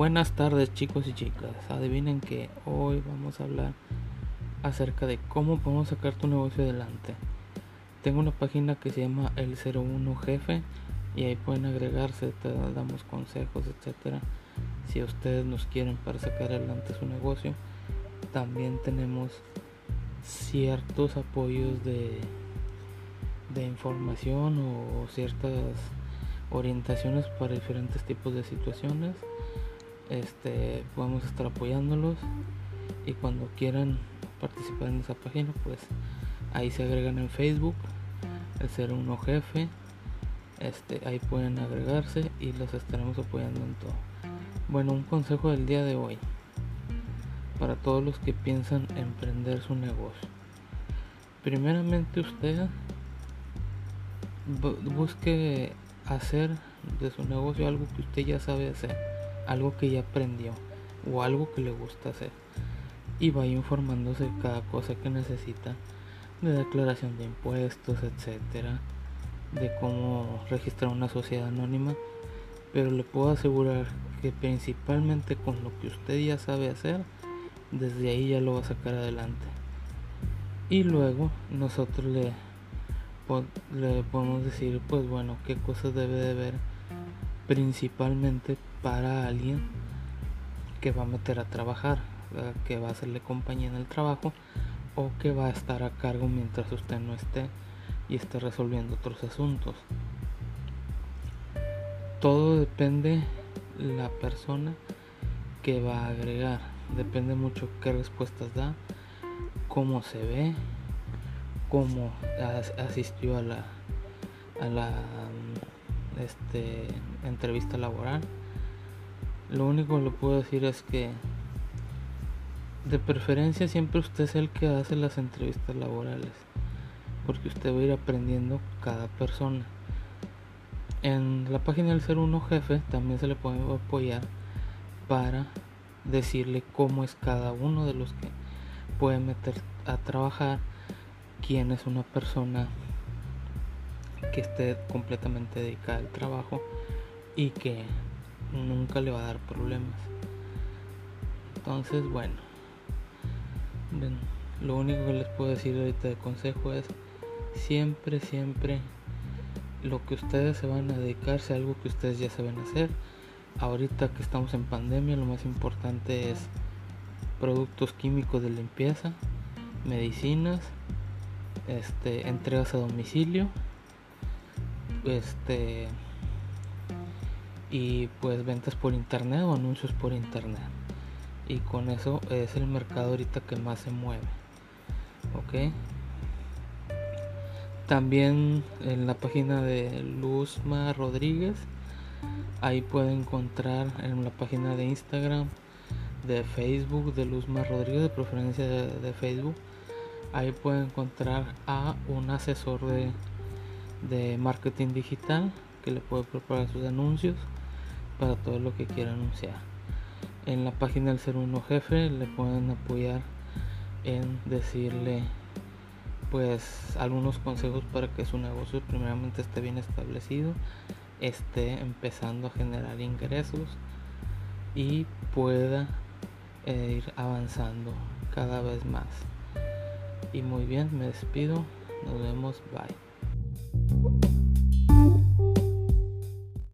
Buenas tardes chicos y chicas. Adivinen que hoy vamos a hablar acerca de cómo podemos sacar tu negocio adelante. Tengo una página que se llama el 01 jefe y ahí pueden agregarse, te damos consejos, etcétera. Si ustedes nos quieren para sacar adelante su negocio, también tenemos ciertos apoyos de, de información o ciertas orientaciones para diferentes tipos de situaciones este podemos estar apoyándolos y cuando quieran participar en esa página pues ahí se agregan en Facebook el ser uno jefe este ahí pueden agregarse y los estaremos apoyando en todo. Bueno un consejo del día de hoy para todos los que piensan emprender su negocio. Primeramente usted busque hacer de su negocio algo que usted ya sabe hacer algo que ya aprendió o algo que le gusta hacer y vaya informándose de cada cosa que necesita de declaración de impuestos, etcétera, de cómo registrar una sociedad anónima, pero le puedo asegurar que principalmente con lo que usted ya sabe hacer, desde ahí ya lo va a sacar adelante. Y luego nosotros le, le podemos decir, pues bueno, qué cosas debe de ver principalmente para alguien que va a meter a trabajar, que va a hacerle compañía en el trabajo o que va a estar a cargo mientras usted no esté y esté resolviendo otros asuntos. Todo depende la persona que va a agregar, depende mucho qué respuestas da, cómo se ve, cómo asistió a la a la este, entrevista laboral. Lo único que le puedo decir es que de preferencia siempre usted es el que hace las entrevistas laborales, porque usted va a ir aprendiendo cada persona. En la página del ser uno jefe también se le puede apoyar para decirle cómo es cada uno de los que puede meter a trabajar, quién es una persona que esté completamente dedicada al trabajo y que nunca le va a dar problemas. Entonces, bueno, lo único que les puedo decir ahorita de consejo es siempre, siempre lo que ustedes se van a dedicar sea algo que ustedes ya saben hacer. Ahorita que estamos en pandemia, lo más importante es productos químicos de limpieza, medicinas, este, entregas a domicilio este y pues ventas por internet o anuncios por internet. Y con eso es el mercado ahorita que más se mueve ok también en la página de Luzma Rodríguez ahí pueden encontrar en la página de Instagram de Facebook de Luzma Rodríguez de preferencia de Facebook ahí pueden encontrar a un asesor de de marketing digital que le puede preparar sus anuncios para todo lo que quiera anunciar. En la página del ser uno jefe le pueden apoyar en decirle pues algunos consejos para que su negocio primeramente esté bien establecido, esté empezando a generar ingresos y pueda eh, ir avanzando cada vez más. Y muy bien, me despido. Nos vemos. Bye. Woo!